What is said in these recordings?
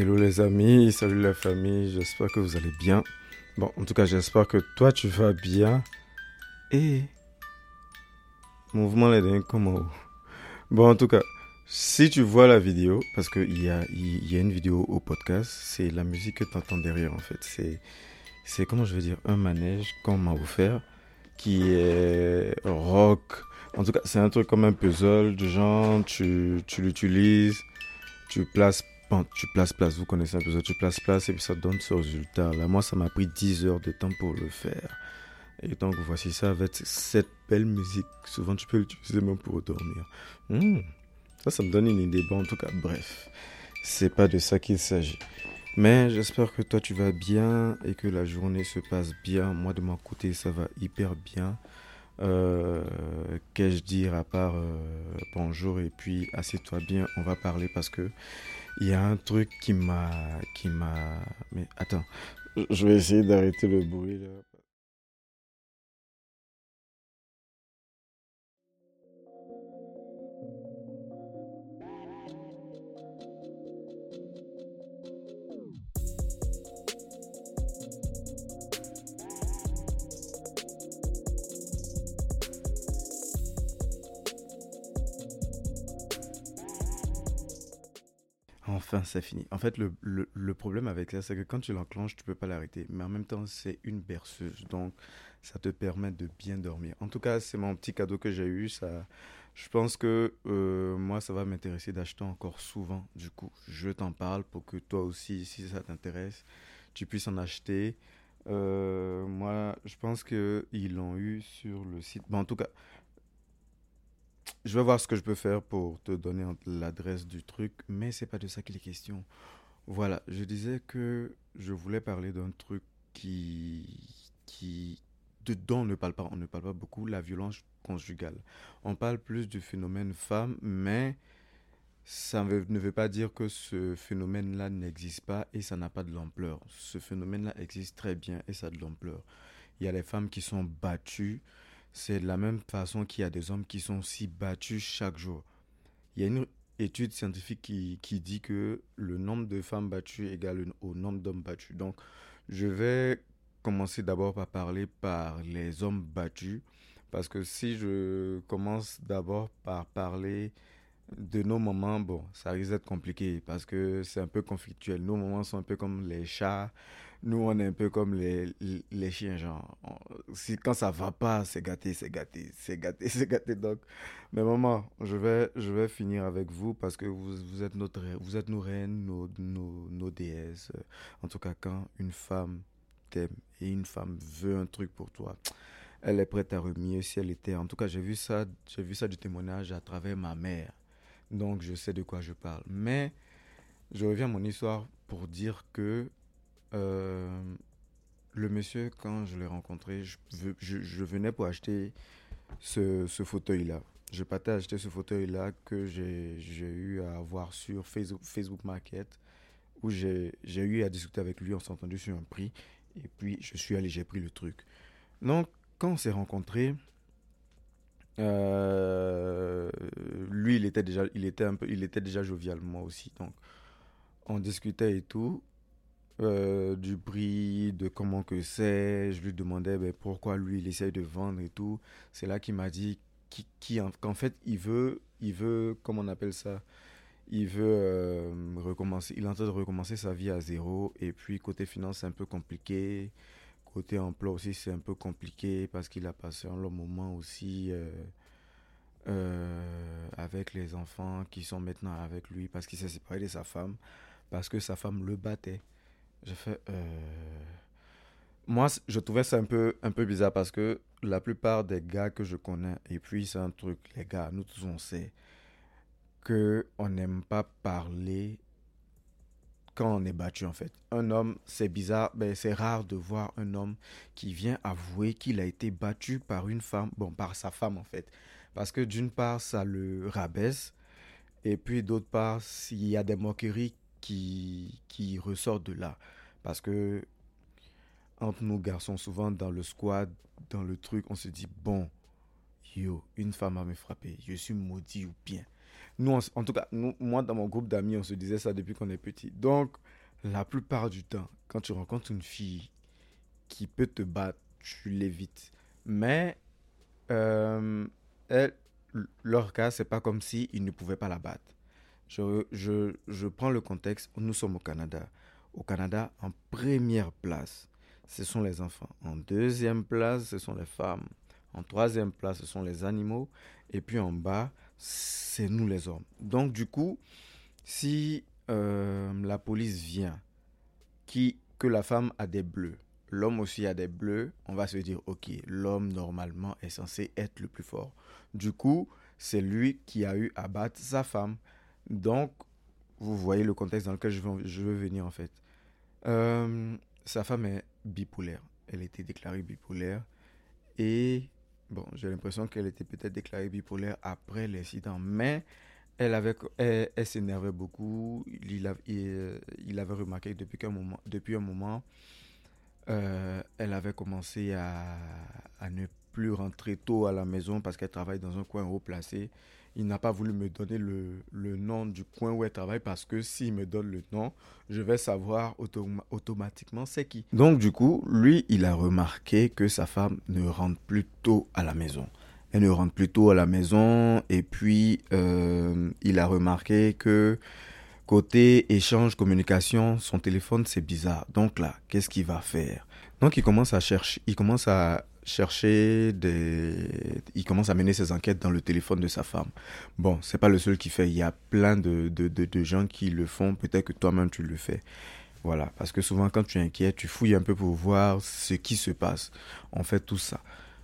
Hello les amis, salut la famille, j'espère que vous allez bien. Bon, en tout cas, j'espère que toi tu vas bien. Et mouvement les dingues comment Bon, en tout cas, si tu vois la vidéo, parce qu'il y a, y a une vidéo au podcast, c'est la musique que tu entends derrière en fait. C'est, c'est comment je veux dire, un manège qu'on m'a offert qui est rock. En tout cas, c'est un truc comme un puzzle du genre, tu, tu l'utilises, tu places tu places place, vous connaissez un peu tu places place et puis ça donne ce résultat. Là, moi, ça m'a pris 10 heures de temps pour le faire. Et donc, voici ça avec cette belle musique. Souvent, tu peux l'utiliser même pour dormir. Hmm. Ça, ça me donne une idée. Bon, en tout cas, bref, c'est pas de ça qu'il s'agit. Mais j'espère que toi, tu vas bien et que la journée se passe bien. Moi, de mon côté, ça va hyper bien. Euh, qu'ai-je dire à part euh, bonjour et puis assieds-toi bien, on va parler parce que il y a un truc qui m'a qui m'a mais attends, je vais essayer d'arrêter le bruit là. Enfin, c'est fini. En fait, le, le, problème avec ça, c'est que quand tu l'enclenches, tu peux pas l'arrêter. Mais en même temps, c'est une berceuse. Donc, ça te permet de bien dormir. En tout cas, c'est mon petit cadeau que j'ai eu. Ça, je pense que euh, moi, ça va m'intéresser d'acheter encore souvent. Du coup, je t'en parle pour que toi aussi, si ça t'intéresse, tu puisses en acheter. Euh, moi, je pense qu'ils l'ont eu sur le site. Bon, en tout cas, je vais voir ce que je peux faire pour te donner l'adresse du truc, mais c'est pas de ça qu'il est question. Voilà, je disais que je voulais parler d'un truc qui, qui, dedans on ne parle pas, on ne parle pas beaucoup, la violence conjugale. On parle plus du phénomène femme, mais ça ne veut pas dire que ce phénomène-là n'existe pas et ça n'a pas de l'ampleur. Ce phénomène-là existe très bien et ça a de l'ampleur. Il y a les femmes qui sont battues, c'est de la même façon qu'il y a des hommes qui sont si battus chaque jour. Il y a une étude scientifique qui, qui dit que le nombre de femmes battues égale au nombre d'hommes battus. Donc, je vais commencer d'abord par parler par les hommes battus. Parce que si je commence d'abord par parler de nos moments, bon, ça risque d'être compliqué parce que c'est un peu conflictuel. Nos moments sont un peu comme les chats nous, on est un peu comme les, les chiens, genre. si, quand ça va pas, c'est gâté, c'est gâté, c'est gâté, c'est gâté. Donc, mais maman, je vais, je vais finir avec vous parce que vous, vous êtes notre, vous êtes nos reines, nos, nos, nos déesses. En tout cas, quand une femme t'aime et une femme veut un truc pour toi, elle est prête à remuer si elle était. En tout cas, j'ai vu ça, j'ai vu ça du témoignage à travers ma mère. Donc, je sais de quoi je parle. Mais, je reviens à mon histoire pour dire que euh, le monsieur, quand je l'ai rencontré, je, venais pour acheter ce, fauteuil-là. Je partais acheter ce fauteuil-là que j'ai eu à voir sur Facebook, Market, où j'ai eu à discuter avec lui, on s'est entendu sur un prix, et puis je suis allé, j'ai pris le truc. Donc, quand on s'est rencontrés, euh, lui, il était déjà, il était un peu, il était déjà jovial, moi aussi. Donc, on discutait et tout. Euh, du prix, de comment que c'est. Je lui demandais ben, pourquoi lui, il essaye de vendre et tout. C'est là qu'il m'a dit qu'en fait, il veut, il veut, comment on appelle ça? Il veut euh, recommencer, il est en train de recommencer sa vie à zéro. Et puis, côté finance, c'est un peu compliqué. Côté emploi aussi, c'est un peu compliqué parce qu'il a passé un long moment aussi euh, avec les enfants qui sont maintenant avec lui parce qu'il s'est séparé de sa femme, parce que sa femme le battait. J'ai fait. Euh, moi, je trouvais ça un peu, un peu bizarre parce que la plupart des gars que je connais, et puis c'est un truc, les gars, nous tous on sait que on n'aime pas parler quand on est battu en fait. Un homme, c'est bizarre, mais c'est rare de voir un homme qui vient avouer qu'il a été battu par une femme, bon, par sa femme en fait. Parce que d'une part, ça le rabaisse, et puis d'autre part, s'il y a des moqueries qui, qui ressort de là. Parce que entre nous garçons, souvent dans le squad, dans le truc, on se dit, bon, yo, une femme a me frappé, je suis maudit ou bien. Nous, en tout cas, moi, dans mon groupe d'amis, on se disait ça depuis qu'on est petit. Donc, la plupart du temps, quand tu rencontres une fille qui peut te battre, tu l'évites. Mais euh, elle, leur cas, c'est pas comme si ils ne pouvaient pas la battre. Je, je, je prends le contexte. Nous sommes au Canada. Au Canada, en première place, ce sont les enfants. En deuxième place, ce sont les femmes. En troisième place, ce sont les animaux. Et puis en bas, c'est nous les hommes. Donc du coup, si euh, la police vient, que la femme a des bleus, l'homme aussi a des bleus, on va se dire, ok, l'homme normalement est censé être le plus fort. Du coup, c'est lui qui a eu à battre sa femme. Donc, vous voyez le contexte dans lequel je veux, venir en fait. Euh, sa femme est bipolaire. Elle était déclarée bipolaire. Et bon, j'ai l'impression qu'elle était peut-être déclarée bipolaire après l'incident. Mais elle, avait, elle, s'énervait beaucoup. Il, il, avait remarqué depuis, un moment, depuis un moment, euh, elle avait commencé à, à ne plus rentrer tôt à la maison parce qu'elle travaille dans un coin haut placé il n'a pas voulu me donner le, le, nom du coin où elle travaille parce que s'il me donne le nom, je vais savoir automatiquement c'est qui. Donc du coup, lui, il a remarqué que sa femme ne rentre plus tôt à la maison. Elle ne rentre plus tôt à la maison et puis euh, il a remarqué que côté échange, communication, son téléphone c'est bizarre. Donc là, qu'est-ce qu'il va faire? Donc il commence à chercher, il commence à chercher des... Il commence à mener ses enquêtes dans le téléphone de sa femme. Bon, c'est pas le seul qui fait. Il y a plein de, de, de, gens qui le font. Peut-être que toi-même tu le fais. Voilà. Parce que souvent, quand tu es inquiet, tu fouilles un peu pour voir ce qui se passe. On fait tout ça.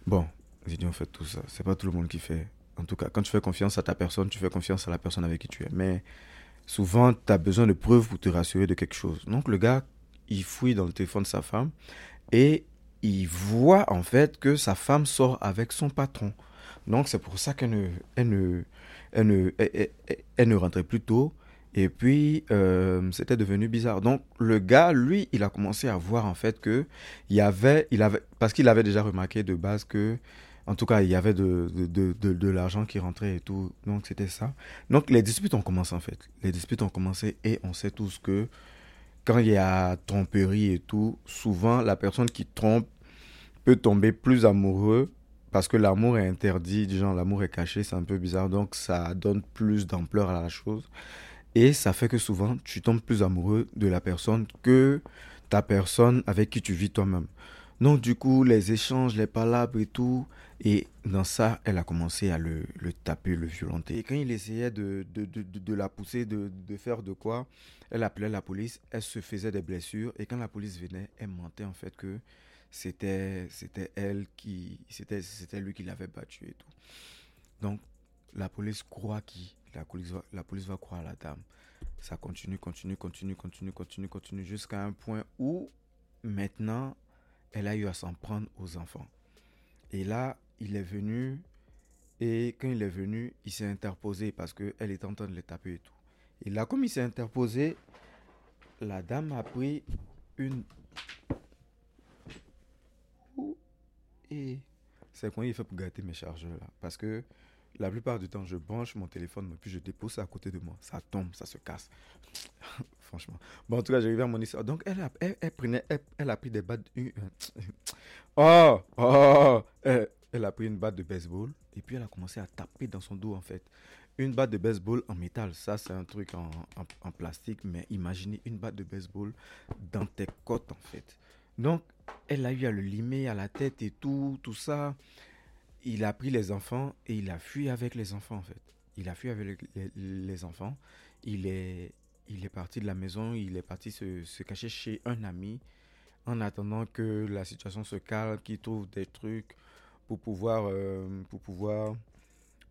Bon, j'ai dit on fait tout ça. C'est pas tout le monde qui fait. En tout cas, quand tu fais confiance à ta personne, tu fais confiance à la personne avec qui tu es. Mais souvent, tu as besoin de preuves pour te rassurer de quelque chose. Donc, le gars, il fouille dans le téléphone de sa femme et il voit en fait que sa femme sort avec son patron. Donc c'est pour ça qu'elle ne, elle ne, elle ne, elle, ne rentrait plus tôt. Et puis, euh, c'était devenu bizarre. Donc, le gars, lui, il a commencé à voir en fait que il y avait, il avait, parce qu'il avait déjà remarqué de base que, en tout cas, il y avait de, de, de, de l'argent qui rentrait et tout. Donc, c'était ça. Donc, les disputes ont commencé en fait. Les disputes ont commencé et on sait tous que quand il y a tromperie et tout, souvent, la personne qui trompe peut tomber plus amoureux parce que l'amour est interdit, du genre l'amour est caché, c'est un peu bizarre, donc ça donne plus d'ampleur à la chose. Et ça fait que souvent, tu tombes plus amoureux de la personne que ta personne avec qui tu vis toi-même. Donc du coup, les échanges, les palabres et tout, et dans ça, elle a commencé à le, taper, le violenter. Et quand il essayait de, de, de, de la pousser, de, faire de quoi, elle appelait la police, elle se faisait des blessures, et quand la police venait, elle mentait en fait que c'était c'était elle qui c'était c'était lui qui l'avait battu et tout. Donc la police croit qui la police va, la police va croire à la dame. Ça continue, continue, continue, continue, continue, continue jusqu'à un point où maintenant elle a eu à s'en prendre aux enfants. Et là, il est venu et quand il est venu, il s'est interposé parce qu'elle était en train de les taper et tout. Et là, comme il s'est interposé, la dame a pris une c'est comment il fait pour gâter mes chargeurs là. Parce que la plupart du temps, je branche mon téléphone, puis je dépose ça à côté de moi. Ça tombe, ça se casse. Franchement. Bon, en tout cas, j'arrive à mon histoire. Donc, elle a, elle, prenait, elle, a pris des battes. oh, oh, elle, elle, a pris une batte de baseball et puis elle a commencé à taper dans son dos en fait. Une batte de baseball en métal, ça c'est un truc en, en, en plastique, mais imaginez une batte de baseball dans tes côtes en fait. Donc, elle a eu à le limer à la tête et tout, tout ça. Il a pris les enfants et il a fui avec les enfants, en fait. Il a fui avec les, enfants. Il est, il est parti de la maison, il est parti se, se, cacher chez un ami en attendant que la situation se calme, qu'il trouve des trucs pour pouvoir, euh, pour pouvoir,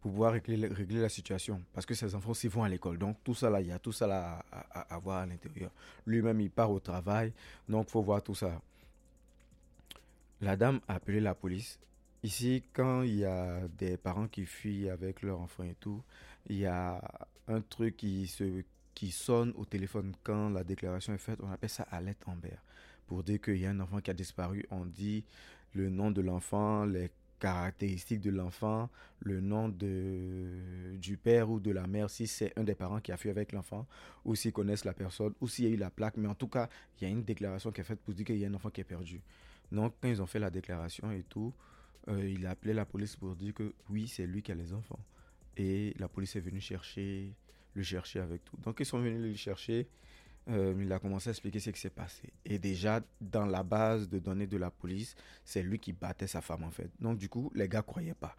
pouvoir régler, régler, la situation. Parce que ses enfants aussi vont à l'école. Donc tout ça là, il y a tout ça à, à, à voir à l'intérieur. Lui-même, il part au travail. Donc faut voir tout ça. La dame a appelé la police. Ici, quand il y a des parents qui fuient avec leur enfant et tout, il y a un truc qui, se, qui sonne au téléphone quand la déclaration est faite. On appelle ça alerte Amber. Pour dire qu'il y a un enfant qui a disparu, on dit le nom de l'enfant, les caractéristiques de l'enfant, le nom de, du père ou de la mère, si c'est un des parents qui a fui avec l'enfant, ou s'ils connaissent la personne, ou s'il y a eu la plaque. Mais en tout cas, il y a une déclaration qui est faite pour dire qu'il y a un enfant qui est perdu. Donc, quand ils ont fait la déclaration et tout, euh, il a appelé la police pour dire que oui, c'est lui qui a les enfants. Et la police est venue chercher, le chercher avec tout. Donc, ils sont venus le chercher. Euh, il a commencé à expliquer ce qui s'est passé. Et déjà, dans la base de données de la police, c'est lui qui battait sa femme, en fait. Donc, du coup, les gars croyaient pas.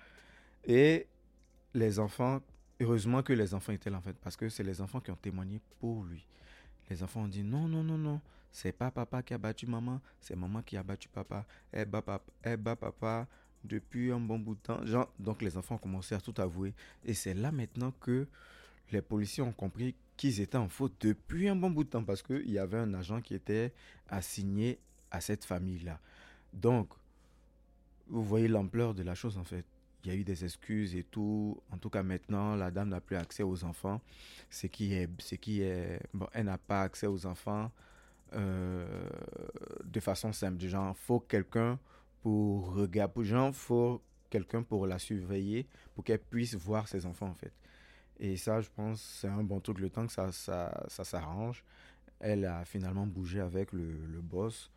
Et les enfants, heureusement que les enfants étaient là, en fait, parce que c'est les enfants qui ont témoigné pour lui. Les enfants ont dit non, non, non, non, c'est pas papa qui a battu maman, c'est maman qui a battu papa. Elle bat papa, elle bat papa depuis un bon bout de temps. Genre, donc les enfants ont commencé à tout avouer. Et c'est là maintenant que les policiers ont compris qu'ils étaient en faute depuis un bon bout de temps parce qu'il y avait un agent qui était assigné à cette famille-là. Donc, vous voyez l'ampleur de la chose en fait. Il y a eu des excuses et tout. En tout cas, maintenant, la dame n'a plus accès aux enfants. Ce qui est, ce qui est, bon, elle n'a pas accès aux enfants euh, de façon simple. Du genre, faut quelqu'un pour regarder, pour genre, faut quelqu'un pour la surveiller, pour qu'elle puisse voir ses enfants en fait. Et ça, je pense, c'est un bon truc. Le temps que ça, ça, ça s'arrange, elle a finalement bougé avec le, le boss.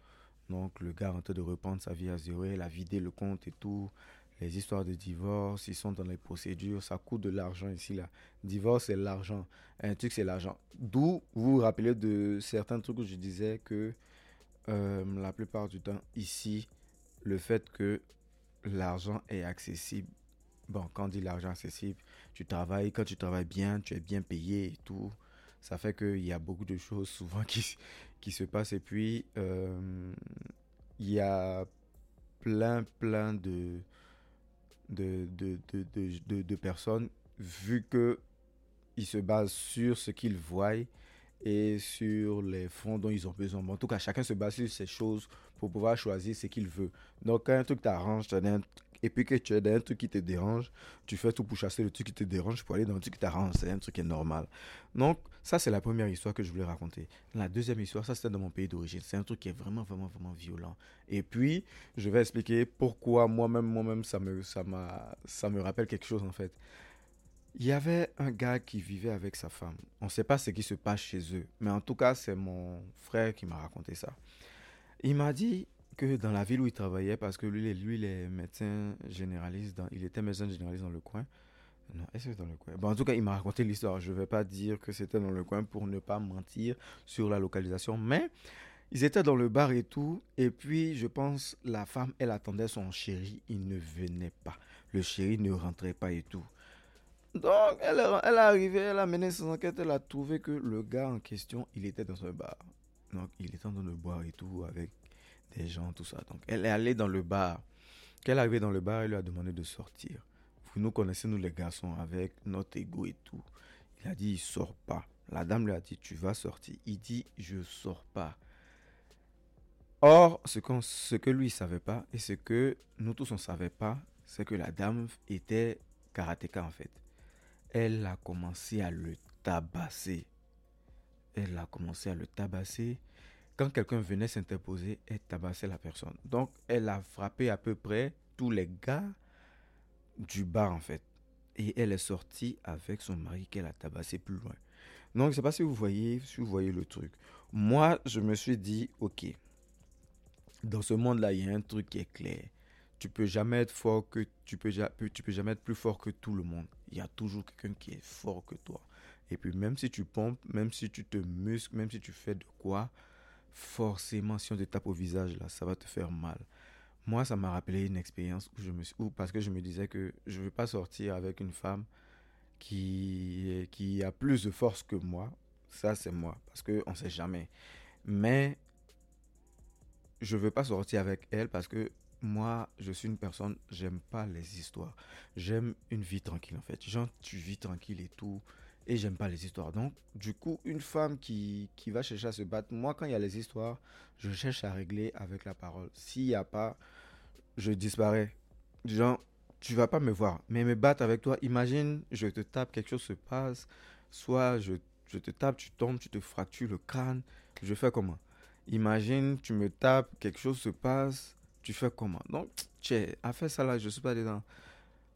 Donc, le gars de reprendre sa vie à zéro. Elle a vidé le compte et tout. Les histoires de divorce, ils sont dans les procédures. Ça coûte de l'argent ici, là. Divorce, c'est l'argent. Un truc, c'est l'argent. D'où vous vous rappelez de certains trucs où je disais que euh, la plupart du temps, ici, le fait que l'argent est accessible bon, quand on dit l'argent accessible, tu travailles, quand tu travailles bien, tu es bien payé et tout. Ça fait qu'il y a beaucoup de choses souvent qui, se passent. Et puis, euh, il y a plein, plein de, de, de, de, de personnes, vu que ils se basent sur ce qu'ils voient et sur les fonds dont ils ont besoin. en tout cas, chacun se base sur ces choses pour pouvoir choisir ce qu'il veut. Donc, quand un truc t'arrange, et puis que tu es dans un truc qui te dérange, tu fais tout pour chasser le truc qui te dérange pour aller dans un truc qui t'arrange. C'est un truc qui est normal. Donc, ça, c'est la première histoire que je voulais raconter. La deuxième histoire, ça, c'était dans mon pays d'origine. C'est un truc qui est vraiment, vraiment, vraiment violent. Et puis, je vais expliquer pourquoi moi-même, moi-même, ça me, ça, ça me rappelle quelque chose, en fait. Il y avait un gars qui vivait avec sa femme. On ne sait pas ce qui se passe chez eux. Mais en tout cas, c'est mon frère qui m'a raconté ça. Il m'a dit, que dans la ville où il travaillait, parce que lui, lui il est médecin généraliste, dans, il était médecin généraliste dans le coin. Non, est-ce que dans le coin? Bon, En tout cas, il m'a raconté l'histoire. Je ne vais pas dire que c'était dans le coin pour ne pas mentir sur la localisation, mais ils étaient dans le bar et tout. Et puis, je pense, la femme, elle attendait son chéri. Il ne venait pas. Le chéri ne rentrait pas et tout. Donc, elle, elle est arrivée, elle a mené son enquête, elle a trouvé que le gars en question, il était dans un bar. Donc, il était en train de boire et tout avec gens, tout ça. Donc, elle est allée dans le bar. Quand elle est arrivée dans le bar, elle lui a demandé de sortir. Vous nous connaissez, nous les garçons, avec notre ego et tout. Il a dit, il sort pas. La dame lui a dit, tu vas sortir. Il dit, je sors pas. Or, ce, ce que lui ne savait pas, et ce que nous tous on savait pas, c'est que la dame était karatéka en fait. Elle a commencé à le tabasser. Elle a commencé à le tabasser quand quelqu'un venait s'interposer, elle tabassait la personne. Donc, elle a frappé à peu près tous les gars du bar, en fait. Et elle est sortie avec son mari qu'elle a tabassé plus loin. Donc, je ne sais pas si vous voyez, si vous voyez le truc. Moi, je me suis dit, ok, dans ce monde-là, il y a un truc qui est clair. Tu peux jamais être fort que tu peux, tu peux jamais être plus fort que tout le monde. Il y a toujours quelqu'un qui est fort que toi. Et puis même si tu pompes, même si tu te muscles, même si tu fais de quoi, forcément, si on te tape au visage, là, ça va te faire mal. Moi, ça m'a rappelé une expérience où je me où, parce que je me disais que je ne veux pas sortir avec une femme qui, qui a plus de force que moi. Ça, c'est moi, parce qu'on ne sait jamais. Mais je ne veux pas sortir avec elle parce que moi, je suis une personne, j'aime pas les histoires. J'aime une vie tranquille, en fait. Genre, tu vis tranquille et tout et j'aime pas les histoires. Donc, du coup, une femme qui, qui va chercher à se battre, moi, quand il y a les histoires, je cherche à régler avec la parole. S'il n'y a pas, je disparais. Genre, tu vas pas me voir, mais me battre avec toi, imagine, je te tape, quelque chose se passe, soit je, je te tape, tu tombes, tu te fractures le crâne, je fais comment? Imagine, tu me tapes, quelque chose se passe, tu fais comment? Donc, tchè, a fait ça là, je suis pas dedans.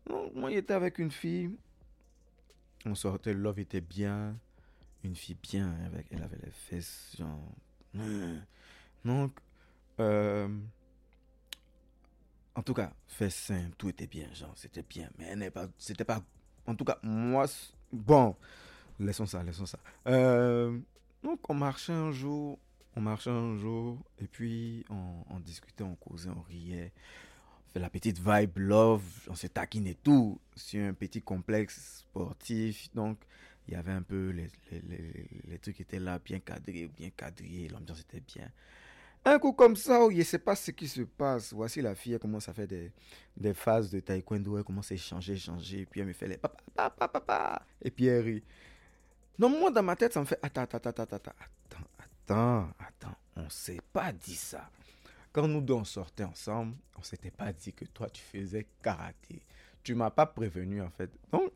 Non, moi, il était avec une fille. On sortait, love était bien. Une fille bien, avec, elle avait les fesses, genre. Donc, euh, en tout cas, fesses simple, tout était bien, genre, c'était bien. Mais elle n'est pas, c'était pas, en tout cas, moi, bon, laissons ça, laissons ça. Euh, donc, on marchait un jour, on marchait un jour, et puis on, on discutait, on causait, on riait fait la petite vibe love, on se taquine et tout, sur un petit complexe sportif. Donc, il y avait un peu les, les, les, les trucs étaient là, bien cadrés, bien quadrillés, l'ambiance était bien. Un coup comme ça, où il ne sait pas ce qui se passe. Voici la fille, elle commence à faire des, des phases de taekwondo, elle commence à échanger, échanger, puis elle me fait les papa, papa, papa, et puis elle rit. Non, moi, dans ma tête, ça me fait attends, attends, attends, attends, attends, attends, attends, on ne s'est pas dit ça. Quand nous deux on sortait ensemble, on s'était pas dit que toi tu faisais karaté. Tu m'as pas prévenu en fait. Donc,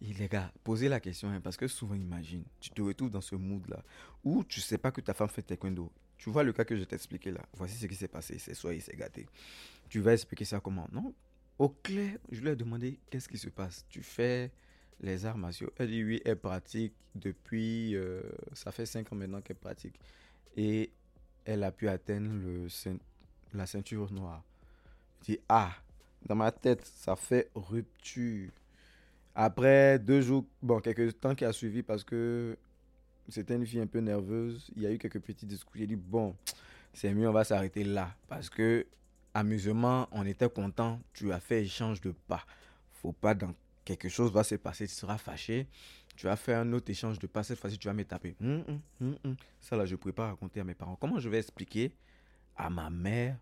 les gars, posez la question hein, parce que souvent imagine, tu te retrouves dans ce mood là où tu sais pas que ta femme fait taekwondo. Tu vois le cas que je t'ai expliqué là. Voici ce qui s'est passé. C'est soit il s'est gâté. Tu vas expliquer ça comment? Non. Au clair, je lui ai demandé qu'est-ce qui se passe? Tu fais les arts martiaux. Elle dit oui, elle pratique depuis. Euh, ça fait 5 ans maintenant qu'elle pratique. Et elle a pu atteindre le, la ceinture noire. Je dis, ah, dans ma tête, ça fait rupture. Après deux jours, bon, quelques temps qui a suivi parce que c'était une fille un peu nerveuse, il y a eu quelques petits discours. J'ai dit, bon, c'est mieux, on va s'arrêter là. Parce que, amusement, on était content, tu as fait échange de pas. Faut pas dans quelque chose va se passer, tu seras fâché. Tu vas faire un autre échange de pas, cette fois-ci tu vas me taper. Hum, hum, hum, Ça là, je ne pourrais pas raconter à mes parents. Comment je vais expliquer à ma mère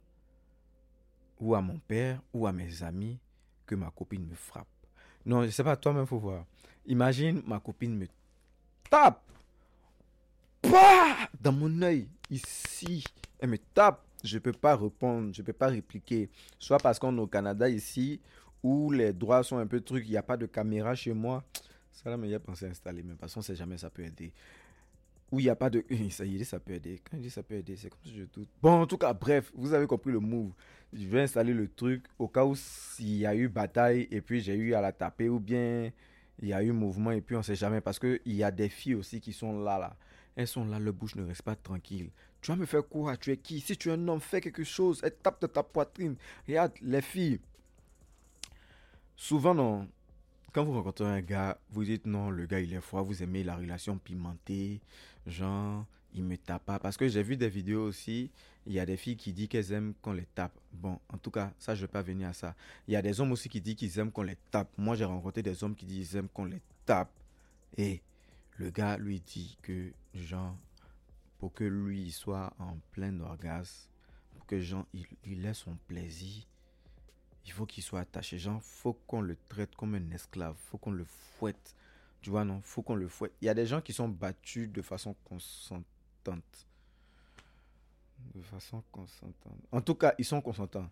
ou à mon père ou à mes amis que ma copine me frappe. Non, je sais pas, toi-même, faut voir. Imagine, ma copine me tape. Bah Dans mon œil, ici. Elle me tape. Je ne peux pas répondre, je ne peux pas répliquer. Soit parce qu'on est au Canada ici, où les droits sont un peu trucs, il n'y a pas de caméra chez moi. Ça là, mais il a pensé installer, mais de toute façon, sait jamais ça peut aider où il n'y a pas de. Ça y est, ça peut aider. Quand je dis ça peut aider, c'est comme si je doute. Bon, en tout cas, bref, vous avez compris le move. Je vais installer le truc au cas où s'il y a eu bataille et puis j'ai eu à la taper ou bien il y a eu mouvement et puis on ne sait jamais parce qu'il y a des filles aussi qui sont là, là. Elles sont là, le bouche ne reste pas tranquille. Tu vas me faire quoi? Tu es qui? Si tu es un homme, fais quelque chose. Elle tape de ta poitrine. Regarde, les filles. Souvent, non, quand vous rencontrez un gars, vous dites non, le gars il est froid, vous aimez la relation pimentée, genre il me tape pas. Parce que j'ai vu des vidéos aussi, il y a des filles qui disent qu'elles aiment qu'on les tape. Bon, en tout cas, ça je vais pas venir à ça. Il y a des hommes aussi qui disent qu'ils aiment qu'on les tape. Moi j'ai rencontré des hommes qui disent qu'ils aiment qu'on les tape. Et le gars lui dit que genre, pour que lui soit en plein orgasme, pour que genre il, il ait son plaisir, il faut qu'il soit attaché. Genre, faut qu'on le traite comme un esclave. faut qu'on le fouette. Tu vois, non? Faut qu'on le fouette. Il y a des gens qui sont battus de façon consentante. De façon consentante. En tout cas, ils sont consentants.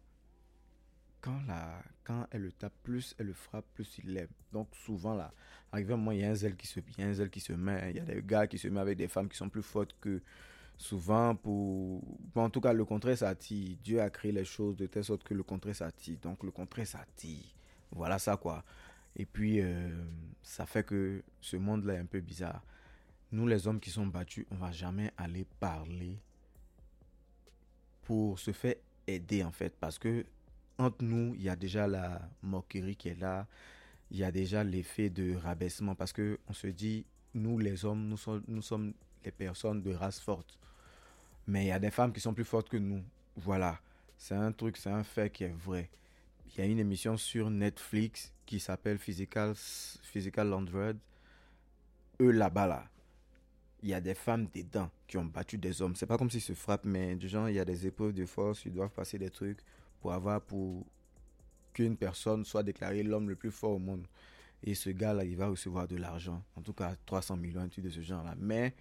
Quand, la, quand elle le tape, plus elle le frappe, plus il l'aime. Donc souvent, là, arrivé un moment, il y a un zèle qui se, il y a un zèle qui se met. Il y a des gars qui se mettent avec des femmes qui sont plus fortes que souvent pour... en tout cas, le contraire s'attire. Dieu a créé les choses de telle sorte que le contraire s'attire. Donc le contraire s'attire. Voilà ça quoi. Et puis, euh, ça fait que ce monde-là est un peu bizarre. Nous, les hommes qui sont battus, on va jamais aller parler pour se faire aider en fait. Parce que entre nous, il y a déjà la moquerie qui est là. Il y a déjà l'effet de rabaissement. Parce que on se dit, nous les hommes, nous sommes les personnes de race forte. Mais il y a des femmes qui sont plus fortes que nous. Voilà. C'est un truc, c'est un fait qui est vrai. Il y a une émission sur Netflix qui s'appelle Physical, Physical Landred. Eux là-bas, là, il y a des femmes dedans qui ont battu des hommes. C'est pas comme s'ils se frappent, mais du genre, il y a des épreuves de force, ils doivent passer des trucs pour avoir, pour qu'une personne soit déclarée l'homme le plus fort au monde. Et ce gars-là, il va recevoir de l'argent. En tout cas, 300 millions, un truc de ce genre-là. Mais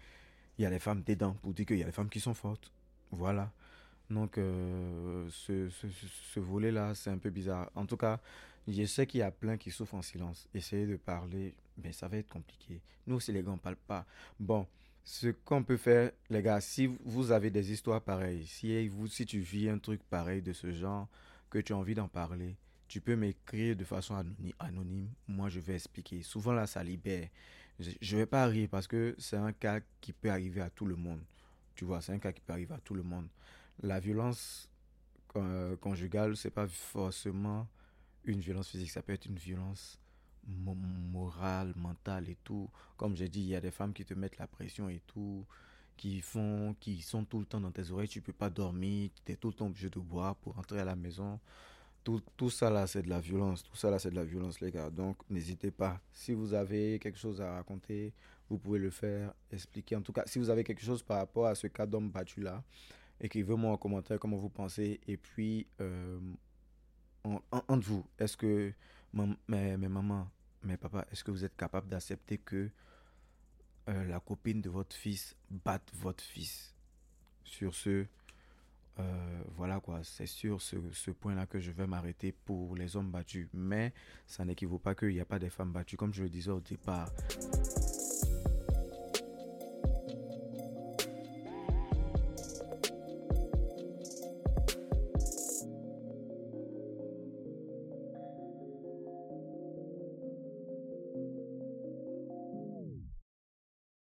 il y a les femmes dedans pour dire qu'il y a les femmes qui sont fortes. Voilà. Donc, euh, ce, ce, volet-là, c'est un peu bizarre. En tout cas, je sais qu'il y a plein qui souffrent en silence. Essayez de parler, mais ça va être compliqué. Nous aussi, les gars, on ne parle pas. Bon, ce qu'on peut faire, les gars, si vous avez des histoires pareilles, si, vous, si tu vis un truc pareil de ce genre, que tu as envie d'en parler, tu peux m'écrire de façon anonyme. Moi, je vais expliquer. Souvent, là, ça libère. Je ne vais pas rire parce que c'est un cas qui peut arriver à tout le monde. Tu vois, c'est un cas qui peut arriver à tout le monde. La violence euh, conjugale, c'est pas forcément une violence physique, ça peut être une violence morale, mentale et tout. Comme j'ai dit, il y a des femmes qui te mettent la pression et tout, qui font, qui sont tout le temps dans tes oreilles, tu peux pas dormir, tu es tout le temps obligé de boire pour rentrer à la maison. Tout, tout ça là, c'est de la violence. Tout ça là, c'est de la violence, les gars. Donc, n'hésitez pas. Si vous avez quelque chose à raconter, vous pouvez le faire, expliquer. En tout cas, si vous avez quelque chose par rapport à ce cas d'homme battu là, écrivez-moi en commentaire comment vous pensez. Et puis, euh, entre vous, est-ce que mes, mes mamans, mes papas, est-ce que vous êtes capable d'accepter que euh, la copine de votre fils batte votre fils Sur ce, euh, voilà quoi, c'est sur ce, ce point-là que je vais m'arrêter pour les hommes battus. Mais ça n'équivaut pas qu'il n'y a pas des femmes battues, comme je le disais au départ.